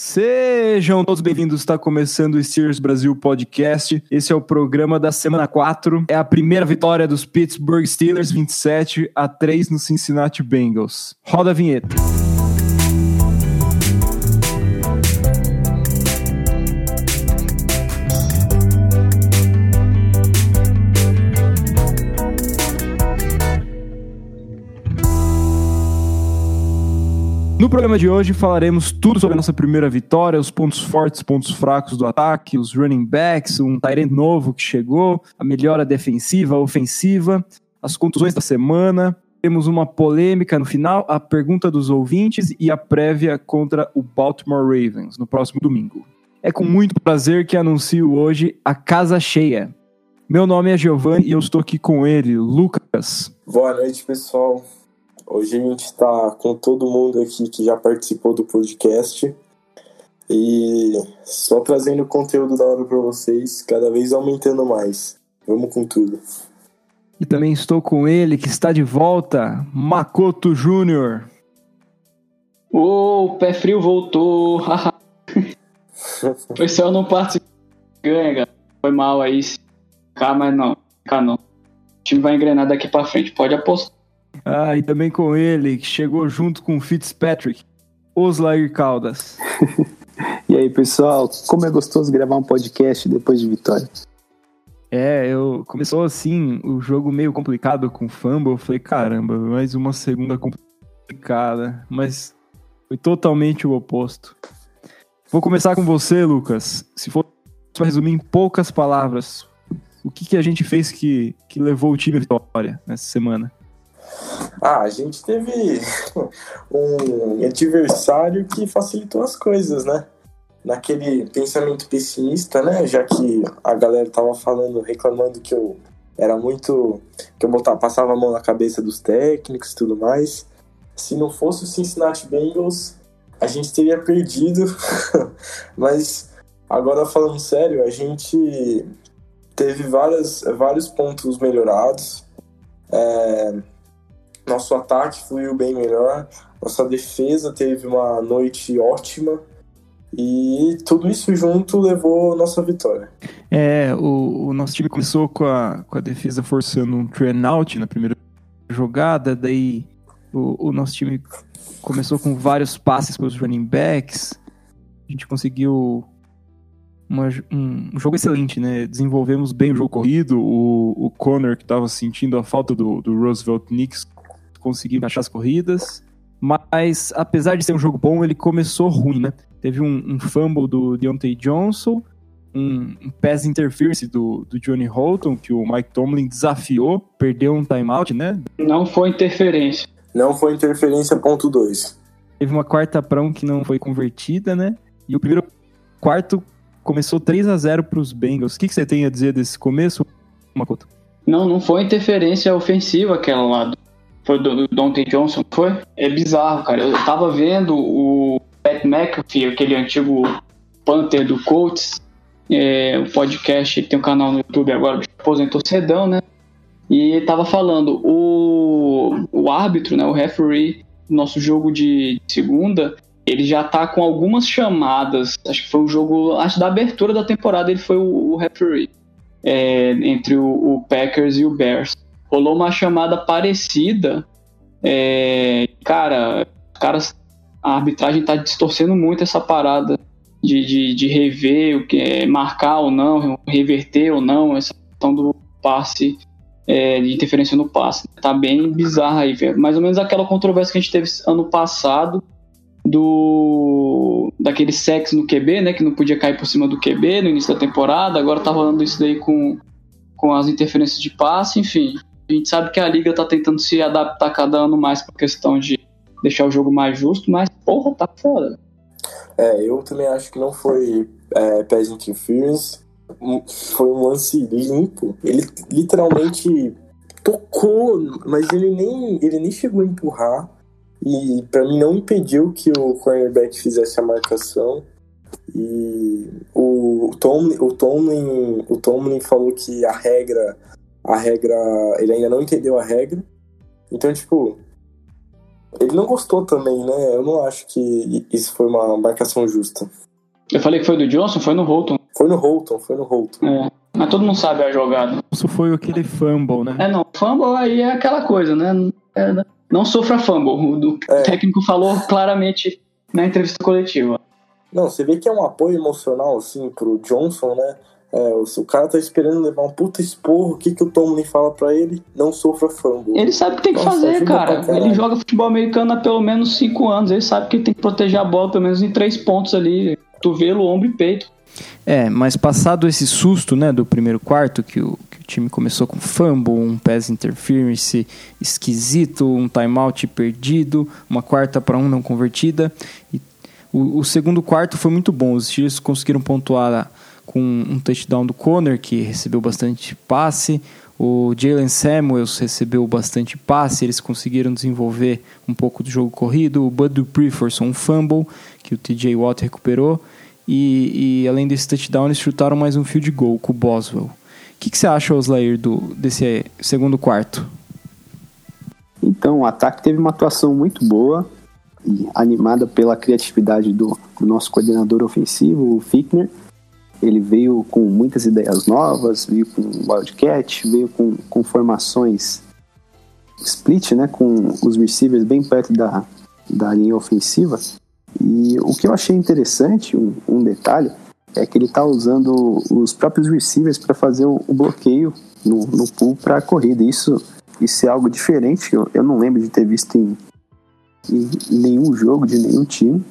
Sejam todos bem-vindos, está começando o Steers Brasil Podcast. Esse é o programa da semana 4. É a primeira vitória dos Pittsburgh Steelers, 27 a 3 no Cincinnati Bengals. Roda a vinheta. No programa de hoje falaremos tudo sobre a nossa primeira vitória, os pontos fortes, pontos fracos do ataque, os running backs, um Tyrant novo que chegou, a melhora defensiva, ofensiva, as contusões da semana. Temos uma polêmica no final, a pergunta dos ouvintes e a prévia contra o Baltimore Ravens no próximo domingo. É com muito prazer que anuncio hoje a casa cheia. Meu nome é Giovanni e eu estou aqui com ele, Lucas. Boa noite, pessoal. Hoje a gente está com todo mundo aqui que já participou do podcast e só trazendo conteúdo da hora para vocês, cada vez aumentando mais. Vamos com tudo. E também estou com ele que está de volta, Makoto Júnior. Ô, o pé frio voltou. o pessoal não participa. Ganha, galera. Foi mal aí. Cá, mas não. Cá não. O time vai engrenar daqui para frente. Pode apostar. Ah, e também com ele, que chegou junto com o Fitzpatrick, Oslair Caldas. e aí, pessoal, como é gostoso gravar um podcast depois de vitória. É, eu começou assim, o jogo meio complicado com fumble, eu falei, caramba, mais uma segunda complicada, mas foi totalmente o oposto. Vou começar com você, Lucas. Se for resumir em poucas palavras, o que, que a gente fez que, que levou o time à vitória nessa semana? Ah, a gente teve um adversário que facilitou as coisas, né? Naquele pensamento pessimista, né? Já que a galera tava falando, reclamando que eu era muito. que eu botava, passava a mão na cabeça dos técnicos e tudo mais. Se não fosse o Cincinnati Bengals, a gente teria perdido. Mas agora falando sério, a gente teve várias, vários pontos melhorados. É, nosso ataque fluiu bem melhor, nossa defesa teve uma noite ótima e tudo isso junto levou a nossa vitória. É, o, o nosso time começou com a, com a defesa forçando um train out na primeira jogada, daí o, o nosso time começou com vários passes para os running backs, a gente conseguiu uma, um, jogo excelente, né? Desenvolvemos bem o jogo corrido. O, o Connor, que estava sentindo a falta do, do Roosevelt Knicks, conseguir achar as corridas. Mas, apesar de ser um jogo bom, ele começou ruim, né? Teve um, um fumble do Deontay Johnson, um, um pass interference do, do Johnny Holton, que o Mike Tomlin desafiou, perdeu um timeout, né? Não foi interferência. Não foi interferência, ponto 2. Teve uma quarta para um que não foi convertida, né? E o primeiro quarto começou 3 a 0 para os Bengals. O que, que você tem a dizer desse começo, Makoto? Não, não foi interferência ofensiva aquela lá foi do, Dante Johnson, foi? É bizarro, cara. Eu tava vendo o Pat McAfee, aquele antigo Panther do Colts, é, o podcast, ele tem um canal no YouTube agora, aposentou cedão, né? E tava falando, o, o árbitro, né, o referee, nosso jogo de segunda, ele já tá com algumas chamadas, acho que foi o jogo, acho da abertura da temporada ele foi o, o referee, é, entre o, o Packers e o Bears rolou uma chamada parecida. É, cara, caras, a arbitragem tá distorcendo muito essa parada de, de, de rever o que é marcar ou não, reverter ou não, essa questão do passe, é, de interferência no passe. Tá bem bizarra aí, velho. Mais ou menos aquela controvérsia que a gente teve ano passado do daquele sexo no QB, né, que não podia cair por cima do QB no início da temporada, agora tá rolando isso daí com, com as interferências de passe, enfim. A gente sabe que a liga tá tentando se adaptar cada ano mais pra questão de deixar o jogo mais justo, mas porra, tá foda. É, eu também acho que não foi é, pass interference, foi um lance limpo. Ele literalmente tocou, mas ele nem, ele nem chegou a empurrar. E para mim não impediu que o cornerback fizesse a marcação. E o Tomlin, o Tomlin, o Tomlin falou que a regra a regra. Ele ainda não entendeu a regra. Então, tipo. Ele não gostou também, né? Eu não acho que isso foi uma marcação justa. Eu falei que foi do Johnson, foi no Holton. Foi no Holton, foi no Holton. É. Mas todo mundo sabe a jogada. Isso foi aquele fumble, né? É, não. Fumble aí é aquela coisa, né? É, não sofra fumble. O é. técnico falou claramente na entrevista coletiva. Não, você vê que é um apoio emocional, assim, pro Johnson, né? É, o, cara tá esperando levar um puta esporro, o que, que o Tomlin fala para ele? Não sofra fumble. Ele sabe o que tem que Nossa, fazer, cara. Ele joga futebol americano há pelo menos 5 anos, ele sabe que tem que proteger a bola pelo menos em 3 pontos ali, cotovelo, ombro e peito. É, mas passado esse susto, né, do primeiro quarto, que o, que o time começou com fumble, um pass interference esquisito, um timeout perdido, uma quarta para um não convertida, e o, o segundo quarto foi muito bom, os Steelers conseguiram pontuar com um touchdown do Conner, que recebeu bastante passe. O Jalen Samuels recebeu bastante passe, eles conseguiram desenvolver um pouco do jogo corrido. O Bud Dupree forçou um fumble, que o TJ Watt recuperou. E, e, além desse touchdown, eles chutaram mais um field goal com o Boswell. O que, que você acha, Oslair, do, desse segundo quarto? Então, o ataque teve uma atuação muito boa animada pela criatividade do, do nosso coordenador ofensivo, o Fickner ele veio com muitas ideias novas, veio com Wildcat, veio com, com formações split, né, com os receivers bem perto da, da linha ofensiva. E o que eu achei interessante, um, um detalhe, é que ele está usando os próprios receivers para fazer o, o, bloqueio no, no pool para a corrida. Isso, isso é algo diferente, eu, eu não lembro de ter visto em, em nenhum jogo de nenhum time.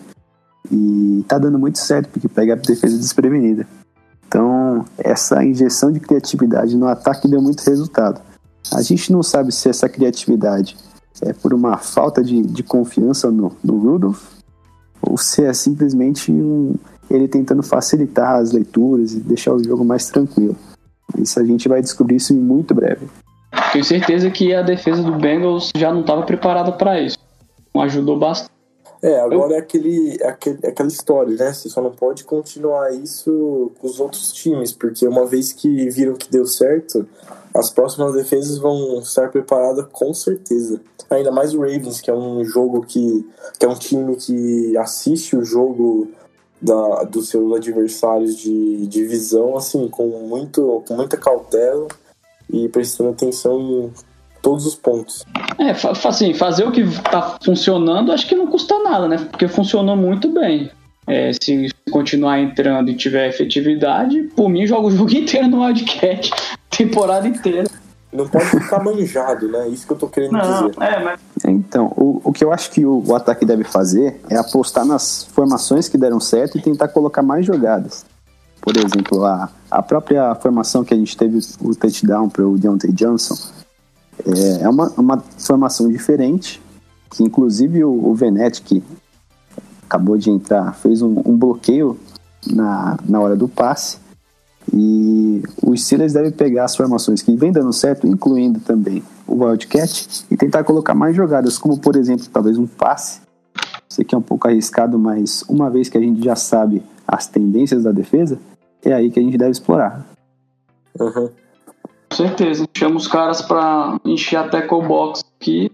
E tá dando muito certo, porque pega a defesa desprevenida. Então, essa injeção de criatividade no ataque deu muito resultado. A gente não sabe se essa criatividade é por uma falta de, de confiança no, no Rudolph ou se é simplesmente um, ele tentando facilitar as leituras e deixar o jogo mais tranquilo. Isso a gente vai descobrir isso em muito breve. Tenho certeza que a defesa do Bengals já não estava preparada para isso. Ajudou bastante. É, agora é, aquele, é aquele, é aquela história, né? Você só não pode continuar isso com os outros times, porque uma vez que viram que deu certo, as próximas defesas vão estar preparadas com certeza. Ainda mais o Ravens, que é um jogo que, que é um time que assiste o jogo da, dos seus adversários de divisão, assim, com, muito, com muita cautela e prestando atenção em todos os pontos. É, assim, fazer o que tá funcionando acho que não custa nada, né? Porque funcionou muito bem. É, se continuar entrando e tiver efetividade, por mim joga o jogo inteiro no Wildcat, temporada inteira. Não pode ficar manjado, né? Isso que eu tô querendo não, dizer. É, mas... Então, o, o que eu acho que o, o ataque deve fazer é apostar nas formações que deram certo e tentar colocar mais jogadas. Por exemplo, a, a própria formação que a gente teve o touchdown para o Deontay Johnson, é, é uma, uma formação diferente, que inclusive o, o Venetti, que acabou de entrar, fez um, um, bloqueio na, na hora do passe. E os Steelers devem pegar as formações que vem dando certo, incluindo também o Wildcat, e tentar colocar mais jogadas, como por exemplo, talvez um passe. Sei que é um pouco arriscado, mas uma vez que a gente já sabe as tendências da defesa, é aí que a gente deve explorar. Uhum certeza. Chama os caras pra encher a tackle box aqui.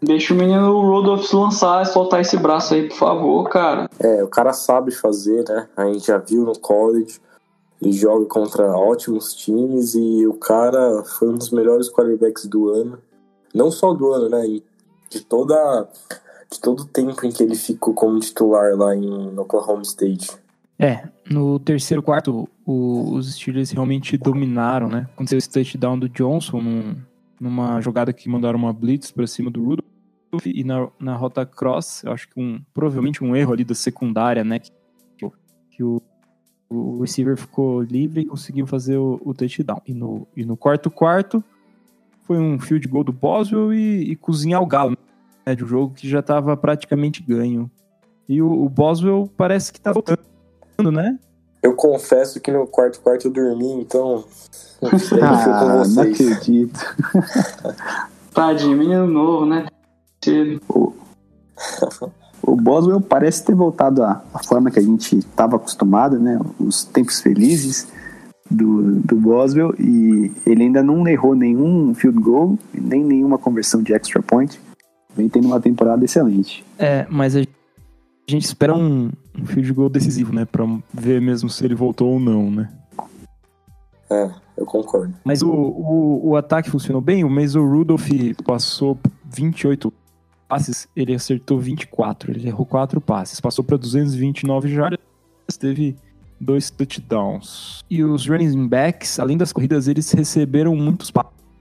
Deixa o menino Rodolfo lançar e soltar esse braço aí, por favor, cara. É, o cara sabe fazer, né? A gente já viu no college. Ele joga contra ótimos times e o cara foi um dos melhores quarterbacks do ano. Não só do ano, né? De toda de todo o tempo em que ele ficou como titular lá em Oklahoma State. É, no terceiro quarto, o, os Steelers realmente dominaram, né? Aconteceu esse touchdown do Johnson num, numa jogada que mandaram uma blitz para cima do Rudolph e na, na rota cross, eu acho que um, provavelmente um erro ali da secundária, né? Que, que o, o receiver ficou livre e conseguiu fazer o, o touchdown. E no, e no quarto quarto, foi um field goal do Boswell e, e cozinhar o galo, né? De um jogo que já estava praticamente ganho. E o, o Boswell parece que tá voltando né? Eu confesso que no quarto quarto eu dormi, então. Não sei, ah, não acredito. Tadinho, menino novo, né? O, o Boswell parece ter voltado à, à forma que a gente estava acostumado, né? Os tempos felizes do, do Boswell e ele ainda não errou nenhum field goal, nem nenhuma conversão de extra point. vem tendo uma temporada excelente. É, mas a gente espera um, um field goal decisivo, né? Pra ver mesmo se ele voltou ou não, né? É, eu concordo. Mas o, o, o ataque funcionou bem. O Mason Rudolph passou 28 passes, ele acertou 24. Ele errou 4 passes. Passou para 229 jardas, teve dois touchdowns. E os running backs, além das corridas, eles receberam muitos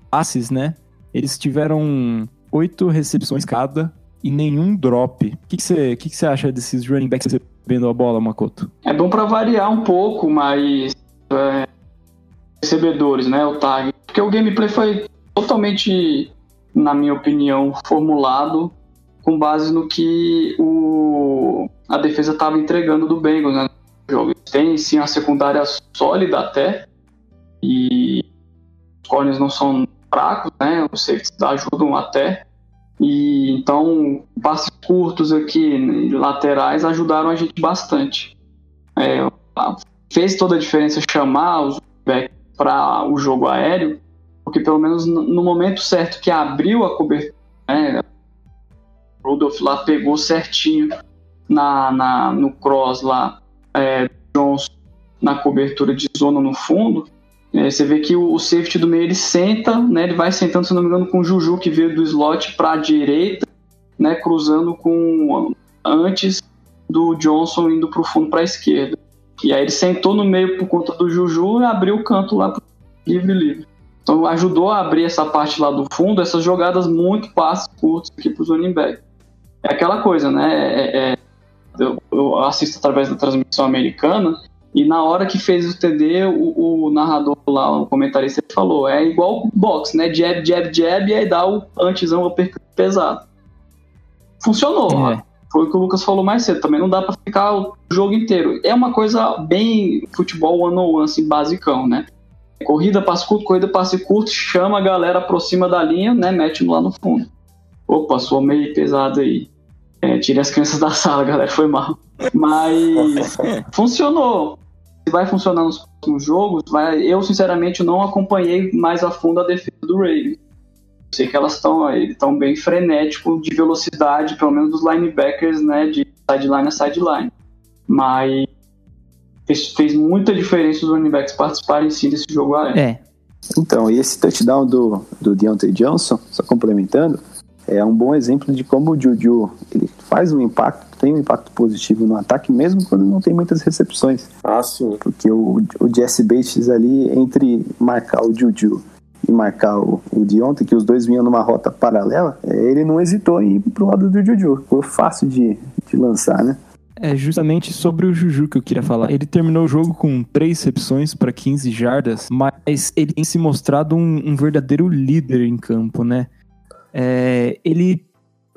passes, né? Eles tiveram oito recepções cada e nenhum drop. O que você que que que acha desses running backs recebendo a bola, Makoto? É bom para variar um pouco, mas é, recebedores, né? O tag. Porque o gameplay foi totalmente, na minha opinião, formulado com base no que o, a defesa estava entregando do Bengals, né? jogo. Tem sim a secundária sólida até. E os corners não são fracos, né? Os safeties ajudam até. E então, passes curtos aqui, laterais, ajudaram a gente bastante. É, fez toda a diferença chamar os backs para o jogo aéreo, porque pelo menos no momento certo que abriu a cobertura, né, Rudolph lá pegou certinho na, na, no cross lá é, Johnson na cobertura de zona no fundo, é, você vê que o, o, safety do meio ele senta, né, ele vai sentando, se não me engano, com o Juju que veio do slot para a direita, né, cruzando com antes do Johnson indo para o fundo para a esquerda. E aí ele sentou no meio por conta do Juju e abriu o canto lá pro livre livre. Então ajudou a abrir essa parte lá do fundo, essas jogadas muito passes curtos aqui para os running back. É aquela coisa, né? É, é, eu, eu, assisto através da transmissão americana e na hora que fez o TD, o, o narrador lá, o comentarista, ele falou, é igual boxe, né? Jab, jab, jab, e aí dá o antezão, o pesado. Funcionou. É. Foi o que o Lucas falou mais cedo. Também não dá para ficar o jogo inteiro. É uma coisa bem futebol one on one, assim, basicão, né? Corrida, passe curto, corrida, passe curto, chama a galera, aproxima da linha, né? Mete lá no fundo. Opa, sou meio pesado aí. É, tire as crianças da sala, galera, foi mal. Mas funcionou. Se vai funcionar nos próximos jogos, vai... eu sinceramente não acompanhei mais a fundo a defesa do Ravens. Sei que elas estão estão bem frenético de velocidade, pelo menos dos linebackers, né, de sideline a sideline. Mas fez, fez muita diferença os running backs participarem sim desse jogo aéreo. É. Então, e esse touchdown do, do Deontay Johnson, só complementando, é um bom exemplo de como o Juju ele faz um impacto, tem um impacto positivo no ataque, mesmo quando não tem muitas recepções. Ah, sim. Porque o, o Jesse Bates ali, entre marcar o Juju e marcar o, o Dionte, que os dois vinham numa rota paralela, é, ele não hesitou em ir pro lado do Juju. Ficou fácil de, de lançar, né? É justamente sobre o Juju que eu queria falar. Ele terminou o jogo com três recepções para 15 jardas, mas ele tem se mostrado um, um verdadeiro líder em campo, né? É, ele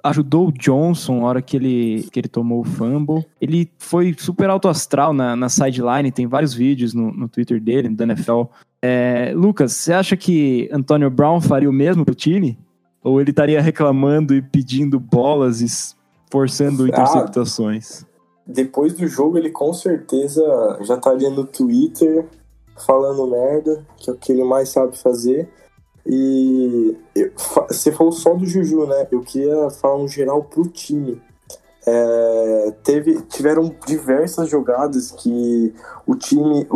ajudou o Johnson na hora que ele, que ele tomou o fumble. Ele foi super alto astral na, na sideline, tem vários vídeos no, no Twitter dele, da NFL, é, Lucas, você acha que Antônio Brown faria o mesmo pro time? Ou ele estaria reclamando e pedindo bolas e forçando ah, interceptações? Depois do jogo, ele com certeza já estaria no Twitter falando merda, que é o que ele mais sabe fazer. E você falou só do Juju, né? Eu queria falar um geral pro time. É, teve, tiveram diversas jogadas que o time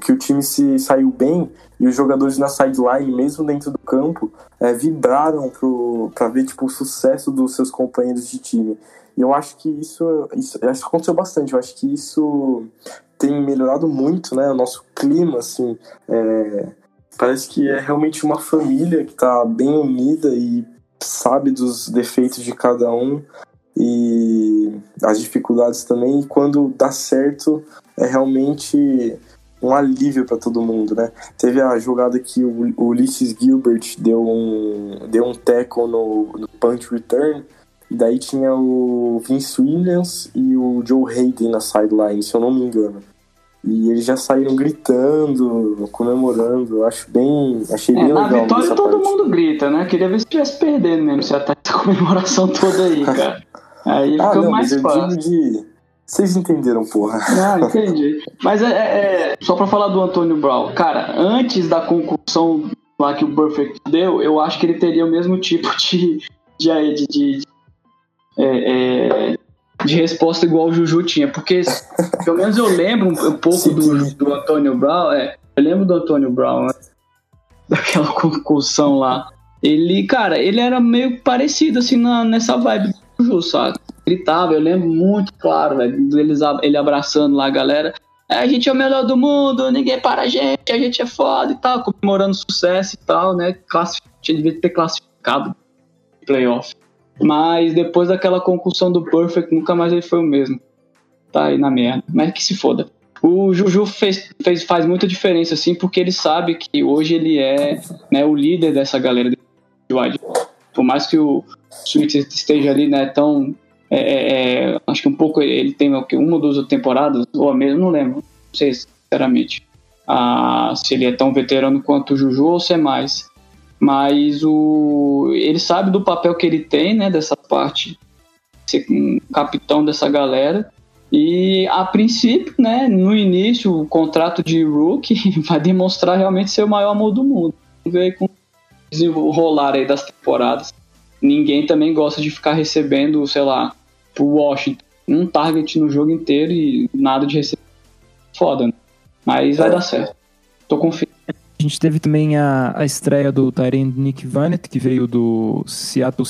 que o time se saiu bem e os jogadores na sideline, mesmo dentro do campo, é, vibraram para ver tipo, o sucesso dos seus companheiros de time. E eu acho que isso, isso, isso aconteceu bastante. Eu acho que isso tem melhorado muito né, o nosso clima. Assim, é, parece que é realmente uma família que está bem unida e sabe dos defeitos de cada um e as dificuldades também. E quando dá certo, é realmente um alívio para todo mundo, né? Teve a jogada que o, Ulysses Gilbert deu um, deu um tackle no, no punch return, e daí tinha o Vince Williams e o Joe Hayden na sideline, se eu não me engano. E eles já saíram gritando, comemorando. Eu acho bem. Achei é, bem legal. Na vitória todo parte. mundo grita, né? Queria ver se tivesse perdendo mesmo, se até essa comemoração toda aí, cara. Aí ah, não, mais fácil. De... Vocês entenderam, porra. Ah, entendi. Mas é, é, é, só pra falar do Antônio Brown, cara, antes da concussão lá que o Perfect deu, eu acho que ele teria o mesmo tipo de, de, de, de é, é, de resposta igual o Juju tinha, porque pelo menos eu lembro um, um pouco do, do Antônio Brown, é, eu lembro do Antônio Brown, né? daquela concussão lá. Ele, cara, ele era meio parecido assim na, nessa vibe do Juju, sabe? Gritava, eu lembro muito claro, velho, ele abraçando lá a galera. É, a gente é o melhor do mundo, ninguém para a gente, a gente é foda e tal, comemorando sucesso e tal, né? Classific... Devia ter classificado playoff. Mas depois daquela concussão do Perfect, nunca mais ele foi o mesmo. Tá aí na merda. Mas que se foda. O Juju fez, fez, faz muita diferença, assim, porque ele sabe que hoje ele é né, o líder dessa galera de wide. Por mais que o Sweet esteja ali, né, tão. É, é, é, acho que um pouco ele tem o que, uma ou duas temporadas, ou a mesma, não lembro. Não sei, sinceramente. Ah, se ele é tão veterano quanto o Juju ou se é mais mas o ele sabe do papel que ele tem, né, dessa parte, ser um capitão dessa galera. E a princípio, né, no início, o contrato de rookie vai demonstrar realmente ser o maior amor do mundo. Vamos ver com o desenrolar aí das temporadas. Ninguém também gosta de ficar recebendo, sei lá, pro Washington, um target no jogo inteiro e nada de receber. Foda, né? Mas vai é. dar certo. Tô confiante. A gente teve também a, a estreia do Tyrande Nick Vanett, que veio do Seattle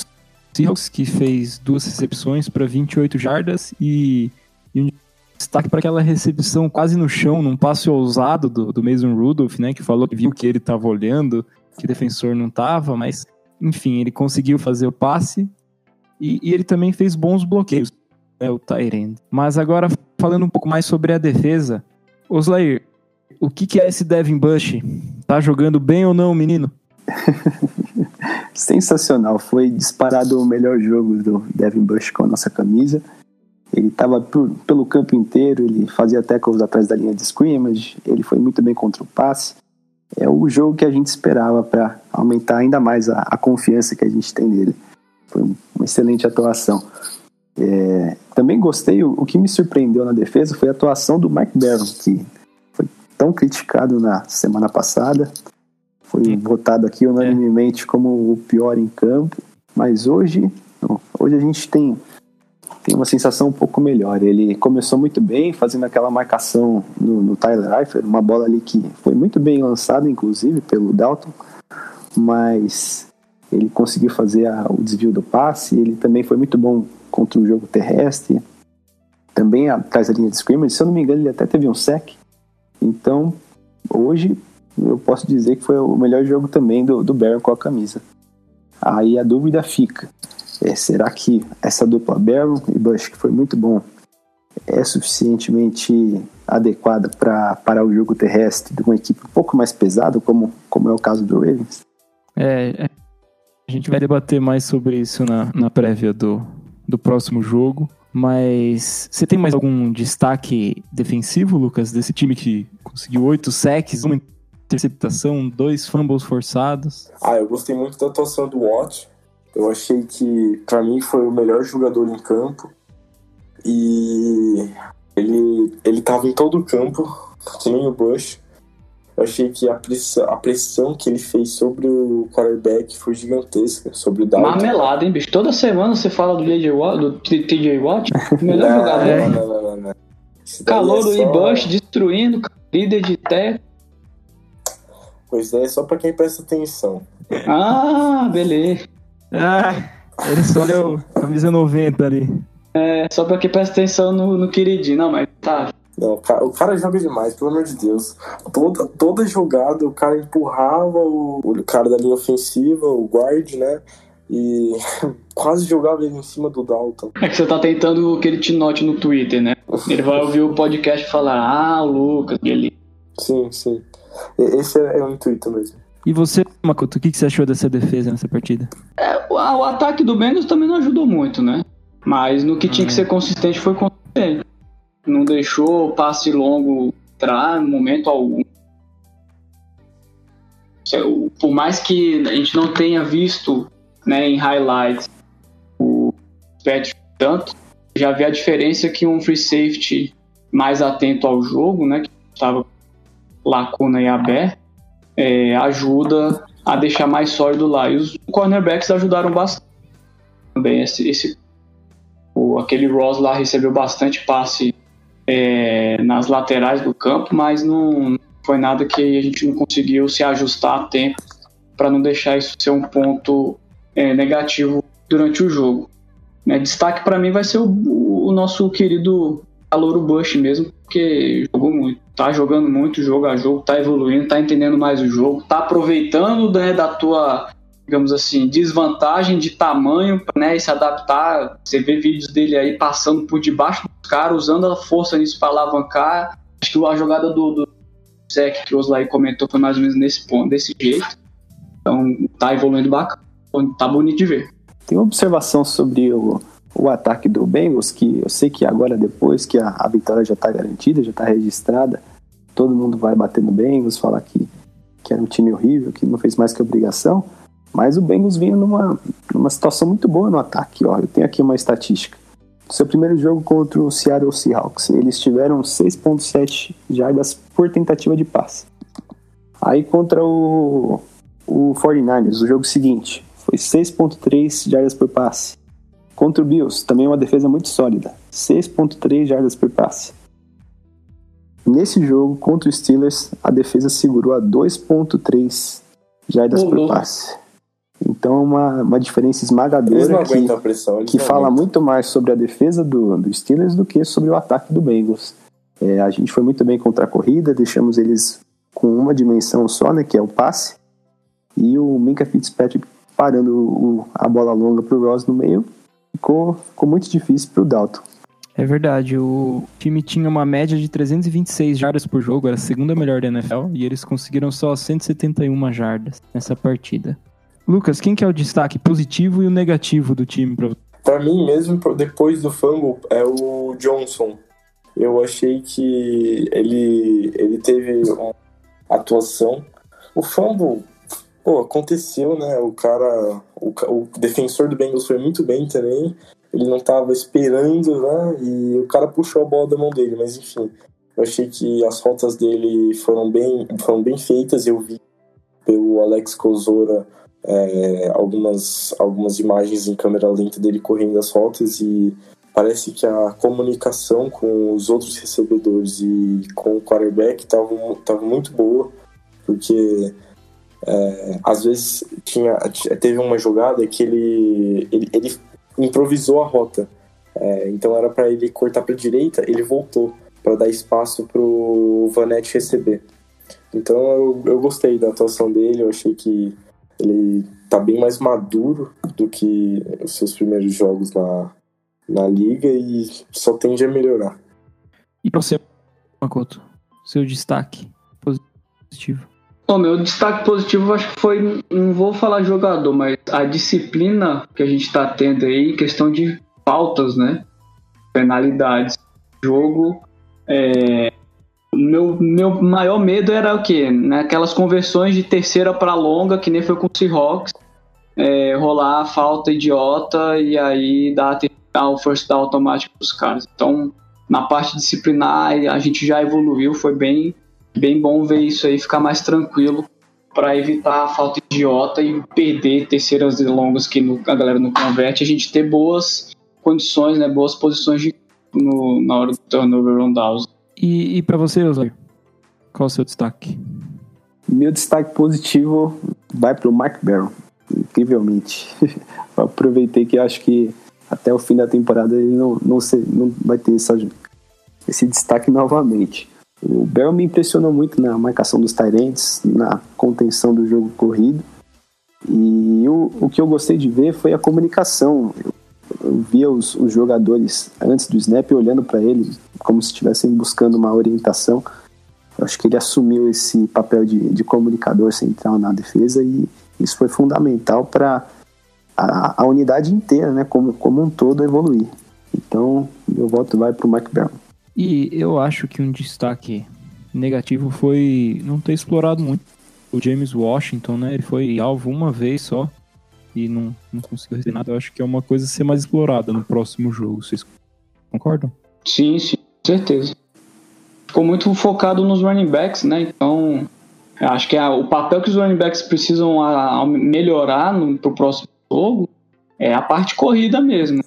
Seahawks, que fez duas recepções para 28 jardas e, e um destaque para aquela recepção quase no chão, num passe ousado do, do Mason Rudolph, né, que falou que viu que ele estava olhando, que o defensor não estava, mas enfim, ele conseguiu fazer o passe e, e ele também fez bons bloqueios, né, o Tyrande. Mas agora, falando um pouco mais sobre a defesa, Oslair, o que, que é esse Devin Bush? Tá jogando bem ou não, menino? Sensacional, foi disparado o melhor jogo do Devin Bush com a nossa camisa. Ele estava pelo campo inteiro, ele fazia tackles atrás da linha de scrimmage, ele foi muito bem contra o passe. É o jogo que a gente esperava para aumentar ainda mais a, a, confiança que a gente tem nele. Foi uma excelente atuação. É, também gostei, o, o, que me surpreendeu na defesa foi a atuação do Mike Barron, que tão criticado na semana passada. Foi Sim. votado aqui unanimemente é. como o pior em campo. Mas hoje, não, hoje a gente tem, tem uma sensação um pouco melhor. Ele começou muito bem, fazendo aquela marcação no, no Tyler Eifert, uma bola ali que foi muito bem lançada, inclusive, pelo Dalton. Mas ele conseguiu fazer a, o desvio do passe. Ele também foi muito bom contra o jogo terrestre. Também atrás da linha de scrimmage. Se eu não me engano, ele até teve um sec. Então, hoje eu posso dizer que foi o melhor jogo também do, do Baron com a camisa. Aí a dúvida fica: é, será que essa dupla Baron e Bush, que foi muito bom, é suficientemente adequada para parar o jogo terrestre de uma equipe um pouco mais pesada, como, como é o caso do Ravens? É, é a gente vai debater mais sobre isso na, na prévia do, do próximo jogo. Mas você tem mais algum destaque defensivo, Lucas, desse time que conseguiu oito sacks, uma interceptação, dois fumbles forçados? Ah, eu gostei muito da atuação do Watt. Eu achei que, para mim, foi o melhor jogador em campo. E ele, ele tava em todo o campo, que nem o Bush. Eu achei que a pressão, a pressão que ele fez sobre o quarterback foi gigantesca, sobre o Dalton. Marmelada, hein, bicho? Toda semana você fala do TJ Watt, do TJ Watt, melhor não, jogador. Não, não, não, não, não. Calor do é só... Bush destruindo, líder de teto. Pois é, só pra quem presta atenção. Ah, beleza. Ah, ele só deu camisa 90 ali. É, só pra quem presta atenção no, no queridinho. Não, mas tá, não, o cara, o cara, joga demais, pelo amor de Deus. Toda, toda jogada, o cara empurrava o, o cara da linha ofensiva, o guard, né? E quase jogava ele em cima do Dalton. É que você tá tentando que ele te note no Twitter, né? Ele vai ouvir o podcast e falar, ah, o Lucas, ele. Sim, sim. Esse é, é o intuito mesmo. E você, Makoto, o que você achou dessa defesa nessa partida? É, o, o ataque do Bengals também não ajudou muito, né? Mas no que tinha que ser consistente foi consistente não deixou passe longo entrar no momento algum. Por mais que a gente não tenha visto né, em highlights o Patrick tanto, já vê a diferença que um free safety mais atento ao jogo, né, que estava lacuna e aberto, é, ajuda a deixar mais sólido lá. E os cornerbacks ajudaram bastante também esse, esse O, aquele Ross lá recebeu bastante passe é, nas laterais do campo, mas não foi nada que a gente não conseguiu se ajustar a tempo para não deixar isso ser um ponto é, negativo durante o jogo. Né, destaque para mim vai ser o, o nosso querido Alouro Bush mesmo, porque jogou muito, tá jogando muito jogo a jogo, tá evoluindo, tá entendendo mais o jogo, tá aproveitando né, da tua, digamos assim, desvantagem de tamanho, né, e se adaptar. Você vê vídeos dele aí passando por debaixo dos caras, usando a força nisso para alavancar. Acho que a jogada do, do Zé que lá e comentou foi mais ou menos nesse ponto, desse jeito. Então tá evoluindo bacana, tá bonito de ver. Tem uma observação sobre o, o ataque do Bengals, que eu sei que agora, depois que a, a vitória já está garantida, já está registrada, todo mundo vai bater no Bengals, falar que, que era um time horrível, que não fez mais que obrigação. Mas o Bengals vinha numa, numa situação muito boa no ataque. Ó, eu tenho aqui uma estatística. Seu primeiro jogo contra o Seattle Seahawks, eles tiveram 6.7 jardas por tentativa de passe. Aí contra o, o 49ers, o jogo seguinte, foi 6.3 jardas por passe. Contra o Bills, também uma defesa muito sólida, 6.3 jardas por passe. Nesse jogo, contra o Steelers, a defesa segurou a 2.3 jardas por passe. Então, uma, uma diferença esmagadora que, pressão, que fala muito mais sobre a defesa do, do Steelers do que sobre o ataque do Bengals. É, a gente foi muito bem contra a corrida, deixamos eles com uma dimensão só, né, que é o passe. E o Minka Fitzpatrick parando o, a bola longa para o Ross no meio ficou, ficou muito difícil para o Dalton. É verdade, o time tinha uma média de 326 jardas por jogo, era a segunda melhor da NFL, e eles conseguiram só 171 jardas nessa partida. Lucas, quem que é o destaque positivo e o negativo do time para Para mim mesmo, depois do fumble, é o Johnson. Eu achei que ele, ele teve uma atuação. O fumble pô, aconteceu, né? O cara, o, o defensor do Bengals foi muito bem também. Ele não tava esperando, né? E o cara puxou a bola da mão dele, mas enfim. Eu achei que as rotas dele foram bem, foram bem feitas. Eu vi pelo Alex Kozora é, algumas, algumas imagens em câmera lenta dele correndo as rotas e parece que a comunicação com os outros recebedores e com o quarterback estava muito boa, porque é, às vezes tinha, teve uma jogada que ele, ele, ele improvisou a rota. É, então era para ele cortar para direita, ele voltou para dar espaço para o Vanette receber. Então eu, eu gostei da atuação dele, eu achei que ele tá bem mais maduro do que os seus primeiros jogos na, na liga e só tende a melhorar. E para você, Makoto, seu destaque positivo? O meu destaque positivo acho que foi, não vou falar jogador, mas a disciplina que a gente está tendo aí, questão de faltas, né? Penalidades. Jogo. É, meu, meu maior medo era o quê? Naquelas conversões de terceira para longa, que nem foi com o Seahawks. É, rolar a falta idiota e aí dar o first down automático para os caras. Então, na parte disciplinar, a gente já evoluiu, foi bem bem bom ver isso aí, ficar mais tranquilo para evitar a falta idiota e perder terceiras e longas que no, a galera não converte, a gente ter boas condições, né, boas posições de, no, na hora do turnover on downs. E, e para você, Osório, qual o seu destaque? Meu destaque positivo vai para o Mark Barron, incrivelmente. aproveitei que acho que até o fim da temporada ele não, não, ser, não vai ter essa, esse destaque novamente. O Bell me impressionou muito na marcação dos Tyrants, na contenção do jogo corrido. E o, o que eu gostei de ver foi a comunicação. Eu, eu via os, os, jogadores antes do snap olhando para ele como se estivessem buscando uma orientação. Eu acho que ele assumiu esse papel de, de comunicador central na defesa e isso foi fundamental para a, a, unidade inteira, né, como, como um todo, evoluir. Então, meu voto vai para o Mike Brown. E eu acho que um destaque negativo foi não ter explorado muito o James Washington, né? Ele foi alvo uma vez só e não, não conseguiu receber nada. Eu acho que é uma coisa a ser mais explorada no próximo jogo. Vocês concordam? Sim, sim, certeza. Ficou muito focado nos running backs, né? Então, acho que é o papel que os running backs precisam a, a melhorar no, pro próximo jogo é a parte corrida mesmo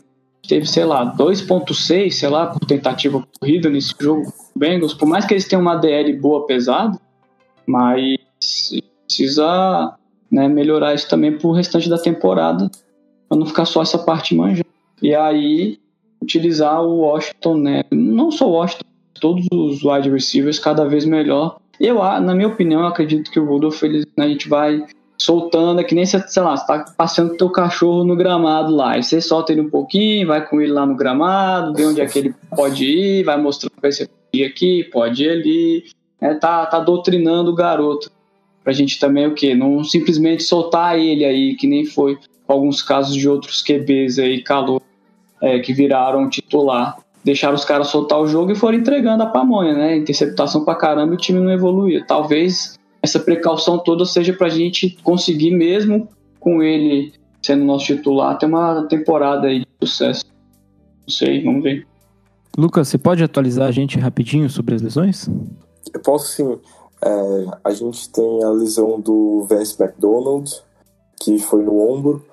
teve, sei lá, 2.6, sei lá, por tentativa corrida nesse jogo Bengals, por mais que eles tenham uma DL boa pesada, mas precisa né, melhorar isso também pro restante da temporada, para não ficar só essa parte manjada. E aí utilizar o Washington, né? Não só o Washington, todos os wide receivers cada vez melhor. Eu, na minha opinião, acredito que o Rudolph, ele, né, a gente vai soltando, é que nem você, sei lá, você tá passeando teu cachorro no gramado lá, e você solta ele um pouquinho, vai com ele lá no gramado, vê onde é que ele pode ir, vai mostrando pode ir aqui, pode ir ali, é, tá, tá doutrinando o garoto. Pra gente também o quê? Não simplesmente soltar ele aí, que nem foi alguns casos de outros QBs aí, calor, é, que viraram titular. Deixaram os caras soltar o jogo e foram entregando a pamonha, né? Interceptação pra caramba e o time não evoluía. Talvez essa precaução toda seja pra gente conseguir, mesmo com ele sendo nosso titular, ter uma temporada aí de sucesso. Não sei, vamos ver. Lucas, você pode atualizar a gente rapidinho sobre as lesões? Eu posso sim. É, a gente tem a lesão do Vance McDonald, que foi no ombro,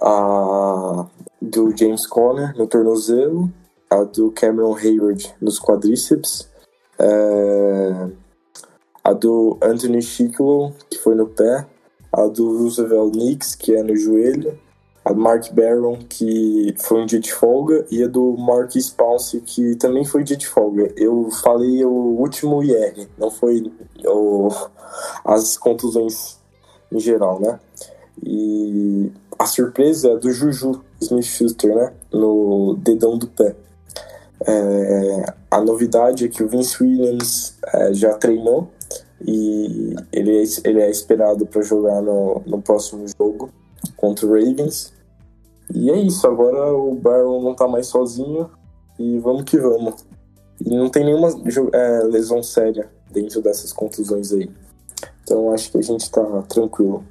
a do James Conner no tornozelo, a do Cameron Hayward nos quadríceps, é, a do Anthony Chicklow, que foi no pé, a do Roosevelt Nix, que é no joelho, a do Mark Barron, que foi um dia de folga, e a do Mark Spounce, que também foi dia de folga. Eu falei o último IR, não foi o, as contusões em geral, né? E a surpresa é do Juju Smith-Schuster, né? No dedão do pé. É, a novidade é que o Vince Williams é, já treinou e ele é, ele é esperado para jogar no, no próximo jogo contra o Ravens. E é isso, agora o Baron não tá mais sozinho e vamos que vamos. E não tem nenhuma é, lesão séria dentro dessas contusões aí. Então acho que a gente tá tranquilo.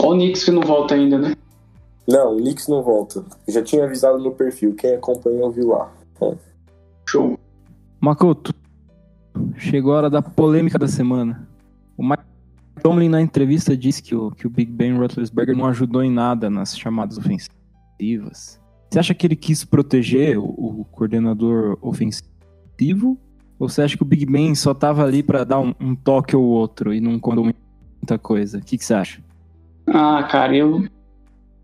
Olha o Knicks que não volta ainda, né? Não, o Knicks não volta. já tinha avisado no perfil. Quem acompanhou viu lá. É. Show. Makoto, chegou a hora da polêmica da semana. O Mike Tomlin na entrevista disse que o, que o Big Ben Roethlisberger não ajudou em nada nas chamadas ofensivas. Você acha que ele quis proteger o, o coordenador ofensivo? Ou você acha que o Big Ben só tava ali para dar um, um, toque ou outro e não contou muita coisa? O que, que você acha? Ah, cara, eu,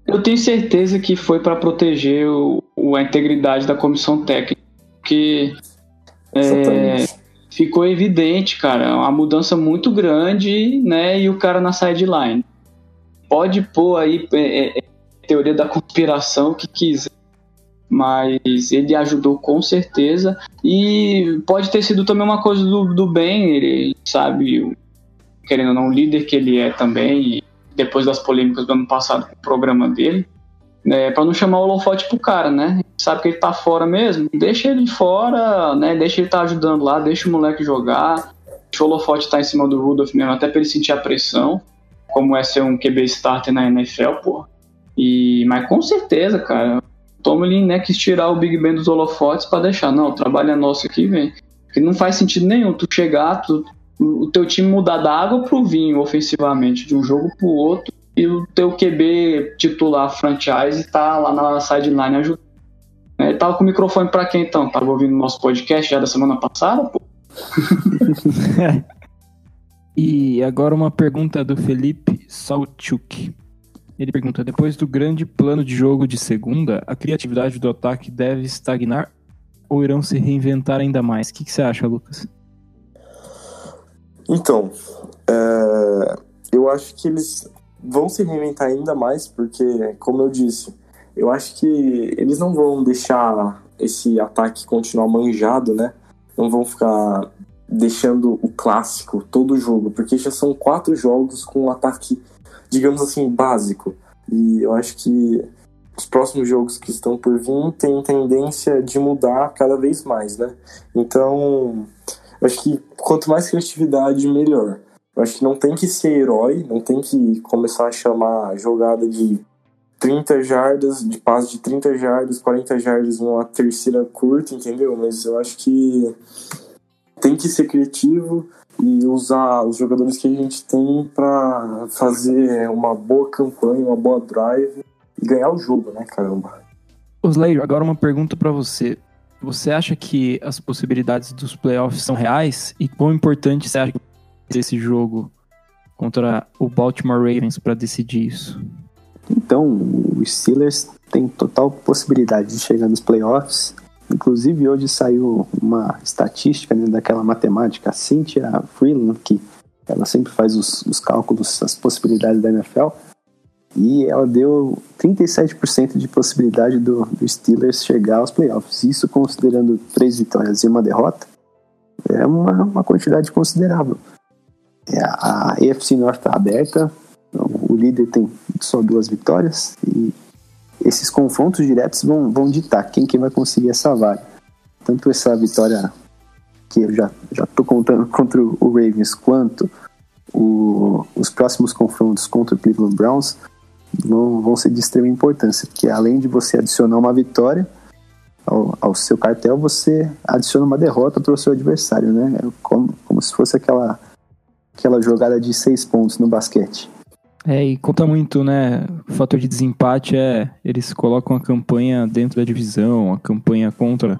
eu tenho certeza que foi para proteger o, a integridade da comissão técnica, porque é, ficou evidente, cara, uma mudança muito grande, né? E o cara na sideline. Pode pôr aí é, é, teoria da conspiração que quiser, mas ele ajudou com certeza. E pode ter sido também uma coisa do, do bem, ele sabe, querendo ou não, o líder que ele é também depois das polêmicas do ano passado com o programa dele, né, para não chamar o holofote pro cara, né? Sabe que ele tá fora mesmo, deixa ele fora, né? Deixa ele tá ajudando lá, deixa o moleque jogar, deixa o holofote tá em cima do Rudolph mesmo, até pra ele sentir a pressão, como é ser um QB starter na NFL, pô. E, mas com certeza, cara, Tomlin, né, quis tirar o Big Ben dos holofotes para deixar, não, o trabalho é nosso aqui, vem. Porque não faz sentido nenhum tu chegar, tu o teu time mudar da água pro vinho ofensivamente, de um jogo pro outro, e o teu QB titular franchise tá lá na sideline ajudando. É, tava com o microfone para quem então? Tava ouvindo nosso podcast já da semana passada, pô? e agora uma pergunta do Felipe Salchuk. Ele pergunta: depois do grande plano de jogo de segunda, a criatividade do ataque deve estagnar ou irão se reinventar ainda mais? O que, que você acha, Lucas? Então, é, eu acho que eles vão se reinventar ainda mais, porque, como eu disse, eu acho que eles não vão deixar esse ataque continuar manjado, né? Não vão ficar deixando o clássico todo jogo, porque já são quatro jogos com um ataque, digamos assim, básico. E eu acho que os próximos jogos que estão por vir têm tendência de mudar cada vez mais, né? Então, acho que quanto mais criatividade, melhor. Eu acho que não tem que ser herói, não tem que começar a chamar jogada de 30 jardas, de passe de 30 jardas, 40 jardas numa terceira curta, entendeu? Mas eu acho que tem que ser criativo e usar os jogadores que a gente tem para fazer uma boa campanha, uma boa drive e ganhar o jogo, né, caramba? Oslayer, agora uma pergunta para você. Você acha que as possibilidades dos playoffs são reais? E quão importante você acha que esse jogo contra o Baltimore Ravens para decidir isso? Então, os Steelers têm total possibilidade de chegar nos playoffs. Inclusive, hoje saiu uma estatística né, daquela matemática, Cynthia Freeland, que ela sempre faz os, os cálculos, as possibilidades da NFL. E ela deu 37% de possibilidade do, do Steelers chegar aos playoffs. Isso considerando três vitórias e uma derrota, é uma, uma quantidade considerável. É, a AFC North está aberta, o líder tem só duas vitórias e esses confrontos diretos vão, vão ditar quem que vai conseguir essa vaga. Tanto essa vitória que eu já já tô contando contra o Ravens quanto o, os próximos confrontos contra o Cleveland Browns vão, vão ser de extrema importância, porque além de você adicionar uma vitória ao, ao seu cartel, você adiciona uma derrota para o seu adversário, né? É como, como se fosse aquela, aquela jogada de seis pontos no basquete. É, e conta muito, né? O fator de desempate é eles colocam a campanha dentro da divisão, a campanha contra,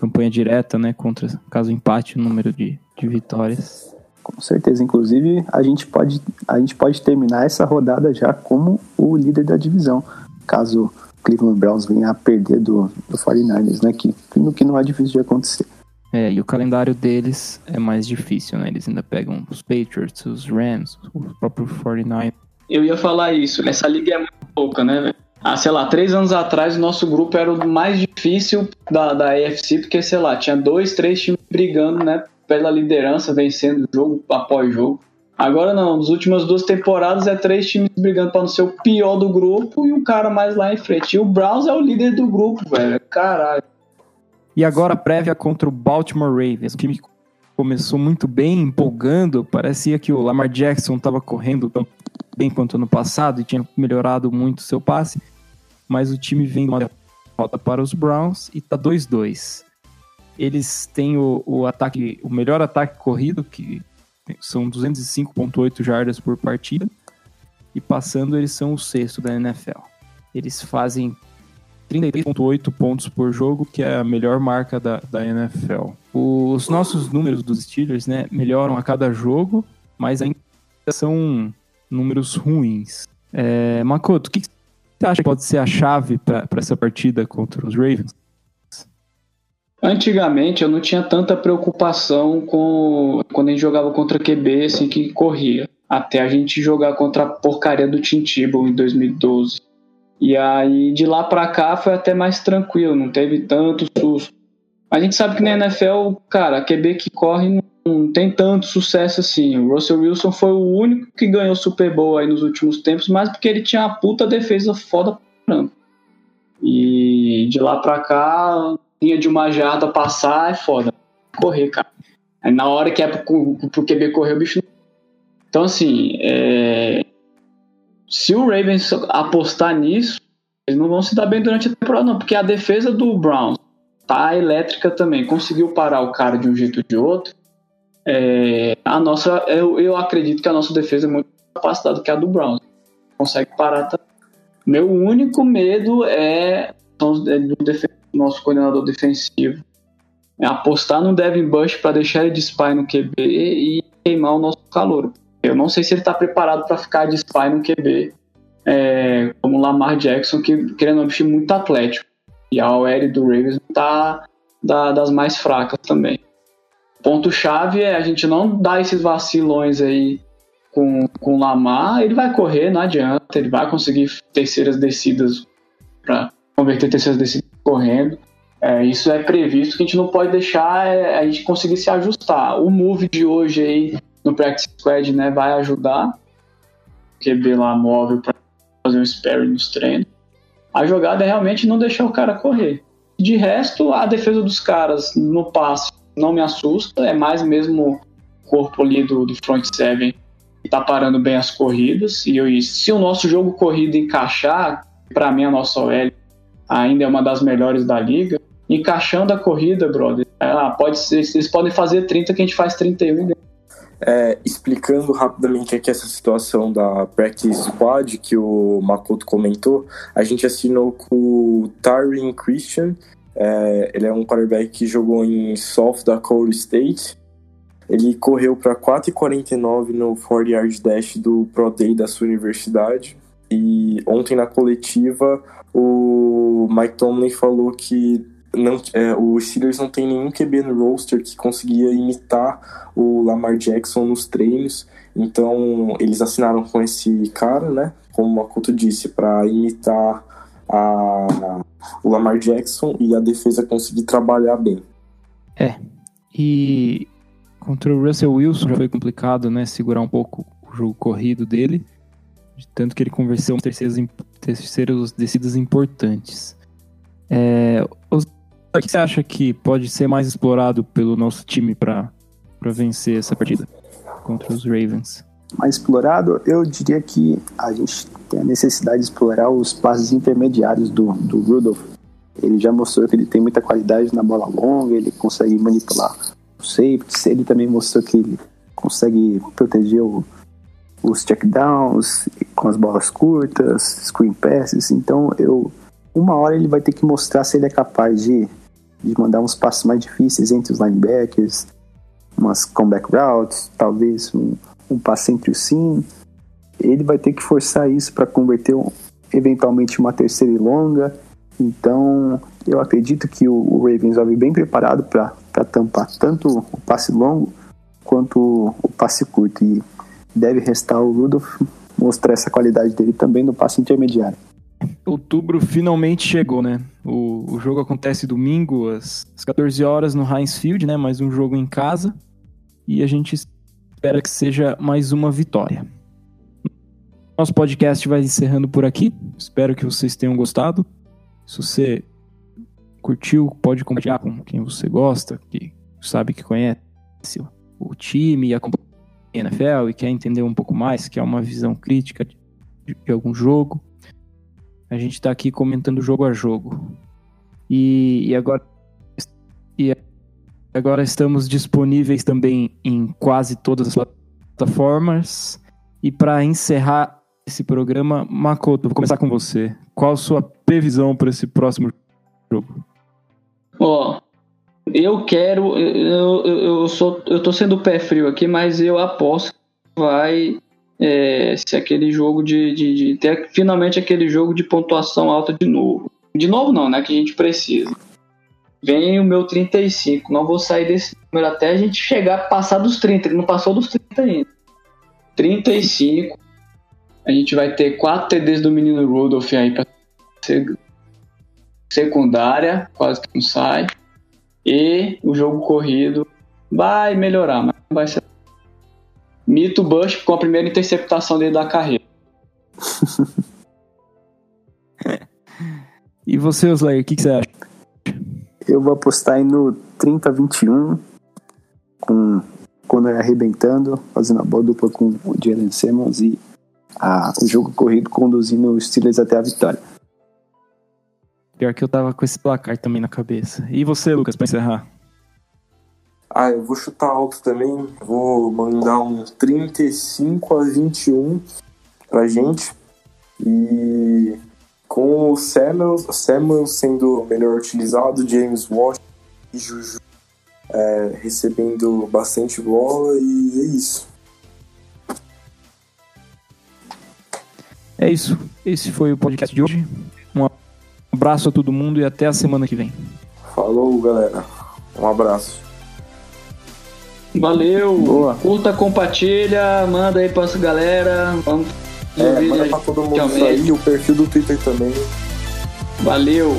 campanha direta, né? Contra caso empate o número de, de vitórias. Com certeza, inclusive a gente pode a gente pode terminar essa rodada já como o líder da divisão, caso Cleveland Browns venha a perder do, do 49ers, né? Que, que não é difícil de acontecer. É, e o calendário deles é mais difícil, né? Eles ainda pegam os Patriots, os Rams, o próprio 49. Eu ia falar isso, essa liga é muito pouca, né? Ah, sei lá, três anos atrás o nosso grupo era o mais difícil da, da AFC, porque, sei lá, tinha dois, três times brigando, né? Pela liderança, vencendo jogo após jogo. Agora não, nas últimas duas temporadas é três times brigando para não ser o pior do grupo e um cara mais lá em frente. E o Browns é o líder do grupo, velho. Caralho. E agora prévia contra o Baltimore Ravens, um time que começou muito bem, empolgando. Parecia que o Lamar Jackson estava correndo tão bem quanto ano passado e tinha melhorado muito seu passe. Mas o time vem de uma derrota para os Browns e tá 2-2. Eles têm o, o ataque, o melhor ataque corrido, que são 205.8 jardas por partida. E passando, eles são o sexto da NFL. Eles fazem 33,8 pontos por jogo, que é a melhor marca da, da NFL. Os nossos números dos Steelers né, melhoram a cada jogo, mas ainda são números ruins. É, Makoto, o que, você acha que pode ser a chave para essa partida contra os Ravens? Antigamente eu não tinha tanta preocupação com quando a gente jogava contra QB, assim, que corria. Até a gente jogar contra a porcaria do Tim Tebow em 2012. E aí de lá para cá foi até mais tranquilo, não teve tanto susto. A gente sabe que na NFL, cara, QB que corre não tem tanto sucesso assim. O Russell Wilson foi o único que ganhou Super Bowl aí nos últimos tempos, mas porque ele tinha uma puta defesa foda pra caramba. E de lá pra cá, linha de uma jarda passar é foda. Correr, cara. Aí na hora que é pro, pro QB correr, o bicho. Então, assim, é se o Ravens apostar nisso, eles não vão se dar bem durante a temporada, não, porque a defesa do Browns tá elétrica também, conseguiu parar o cara de um jeito ou de outro. É, a nossa, eu, eu acredito que a nossa defesa é muito capacitada que a do Browns. Consegue parar também. Meu único medo é, é do nosso coordenador defensivo. É apostar no Devin Bush para deixar ele de spy no QB e queimar o nosso calor. Eu não sei se ele está preparado para ficar de spy no QB, é, como Lamar Jackson, que querendo um bicho muito atlético. E a OL do Ravens está da, das mais fracas também. Ponto-chave é a gente não dar esses vacilões aí com, com o Lamar, ele vai correr, não adianta, ele vai conseguir terceiras descidas para converter terceiras descidas correndo. É, isso é previsto que a gente não pode deixar é, a gente conseguir se ajustar. O move de hoje aí no practice squad, né, vai ajudar o QB lá móvel para fazer um sparring nos treinos. A jogada é realmente não deixar o cara correr. De resto, a defesa dos caras no passe não me assusta, é mais mesmo o corpo ali do, do front seven que tá parando bem as corridas. E eu, se o nosso jogo corrido encaixar, para mim a nossa OL ainda é uma das melhores da liga, encaixando a corrida, brother, ah, pode ser, eles podem fazer 30 que a gente faz 31 É, explicando rapidamente aqui essa situação da Practice Squad que o Makoto comentou, a gente assinou com o Tyrion Christian, é, ele é um quarterback que jogou em South Dakota State, ele correu para 4,49 no 40 yard dash do Pro Day da sua universidade, e ontem na coletiva o Mike Tomlin falou que não, é, o Steelers não tem nenhum QB no roster que conseguia imitar o Lamar Jackson nos treinos. Então eles assinaram com esse cara, né? Como o Makoto disse, para imitar a, o Lamar Jackson e a defesa conseguir trabalhar bem. É. E contra o Russell Wilson já foi complicado, né? Segurar um pouco o jogo corrido dele. De tanto que ele conversou terceiros, terceiros descidas importantes. É, o que você acha que pode ser mais explorado pelo nosso time para vencer essa partida contra os Ravens? Mais explorado, eu diria que a gente tem a necessidade de explorar os passes intermediários do, do Rudolph. Ele já mostrou que ele tem muita qualidade na bola longa, ele consegue manipular o safety, ele também mostrou que ele consegue proteger o, os checkdowns com as bolas curtas, screen passes. Então, eu uma hora ele vai ter que mostrar se ele é capaz de de mandar uns passos mais difíceis entre os linebackers, umas comeback routes, talvez um, um passe entre o sim. Ele vai ter que forçar isso para converter um, eventualmente uma terceira e longa. Então, eu acredito que o, o Ravens vai vir bem preparado para tampar tanto o passe longo quanto o, passe curto. E deve restar o Rudolph mostrar essa qualidade dele também no passe intermediário. Outubro finalmente chegou, né? O, o jogo acontece domingo às, às 14 horas no Heinz Field, né? Mais um jogo em casa. E a gente espera que seja mais uma vitória. Nosso podcast vai encerrando por aqui. Espero que vocês tenham gostado. Se você curtiu, pode compartilhar com quem você gosta, que sabe que conhece o time e acompanha NFL e quer entender um pouco mais, quer uma visão crítica de, de algum jogo. A gente está aqui comentando jogo a jogo. E, e, agora e agora estamos disponíveis também em quase todas as plataformas. E para encerrar esse programa, Makoto, vou começar com você. Qual sua previsão para esse próximo jogo? Ó, oh, eu quero, eu, eu, sou, eu tô sendo pé frio aqui, mas eu aposto que vai é, se aquele jogo de, de, de, ter finalmente aquele jogo de pontuação alta de novo. De novo não, né? Que a gente precisa. Vem o meu 35. Não vou sair desse número até a gente chegar, passar dos 30. Ele não passou dos 30 ainda. 35. A gente vai ter 4 TDs do menino Rudolph aí pra secundária, quase que não sai. E o jogo corrido vai melhorar, mas não vai ser Mito Bush com a primeira interceptação dele da carreira. e você, Slayer, o que, que, você acha? Eu vou apostar aí no 30-21, com Conor arrebentando, fazendo a boa dupla com o Jalen Simmons e a, o jogo corrido conduzindo os Steelers até a vitória. Pior que eu tava com esse placar também na cabeça. E você, Lucas, pra encerrar? Ah, eu vou chutar alto também. Vou mandar um 35 a 21 pra gente. E com o Samuel, Samuel sendo melhor utilizado, James Washington e Juju é, recebendo bastante bola e é isso. É isso. Esse foi o podcast de hoje. Um abraço a todo mundo e até a semana que vem. Falou, galera. Um abraço. Valeu. Boa. Curta, compartilha, manda aí pra galera. Vamos é, manda pra todo mundo aí, o perfil do Twitter também. Valeu.